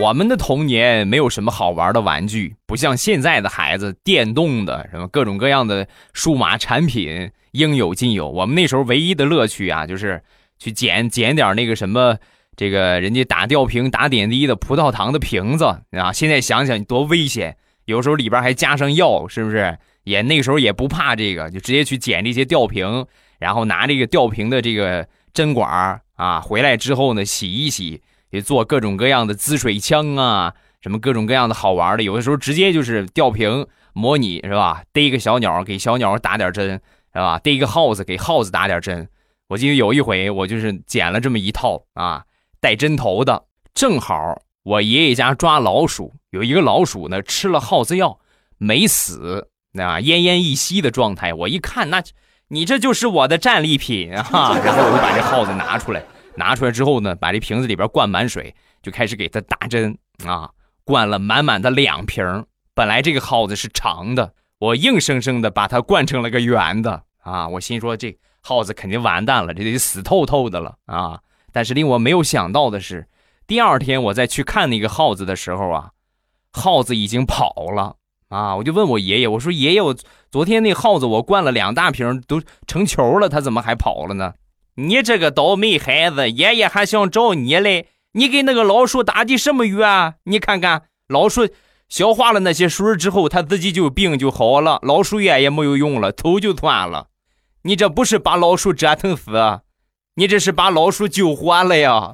我们的童年没有什么好玩的玩具，不像现在的孩子，电动的什么各种各样的数码产品应有尽有。我们那时候唯一的乐趣啊，就是去捡捡点那个什么，这个人家打吊瓶、打点滴的葡萄糖的瓶子啊。现在想想多危险，有时候里边还加上药，是不是？也那时候也不怕这个，就直接去捡这些吊瓶，然后拿这个吊瓶的这个针管啊，回来之后呢，洗一洗。也做各种各样的滋水枪啊，什么各种各样的好玩的，有的时候直接就是吊瓶模拟是吧？逮个小鸟给小鸟打点针是吧？逮个耗子给耗子打点针。我记得有一回我就是捡了这么一套啊，带针头的，正好我爷爷家抓老鼠，有一个老鼠呢吃了耗子药没死，那奄奄一息的状态。我一看，那你这就是我的战利品啊！然后我就把这耗子拿出来。拿出来之后呢，把这瓶子里边灌满水，就开始给它打针啊！灌了满满的两瓶。本来这个耗子是长的，我硬生生的把它灌成了个圆的啊！我心说这耗子肯定完蛋了，这得死透透的了啊！但是令我没有想到的是，第二天我再去看那个耗子的时候啊，耗子已经跑了啊！我就问我爷爷，我说爷爷，我昨天那耗子我灌了两大瓶都成球了，它怎么还跑了呢？你这个倒霉孩子，爷爷还想找你嘞！你给那个老鼠打的什么药？你看看，老鼠消化了那些水之后，它自己就病就好了，老鼠药也没有用了，头就断了。你这不是把老鼠折腾死，你这是把老鼠救活了呀！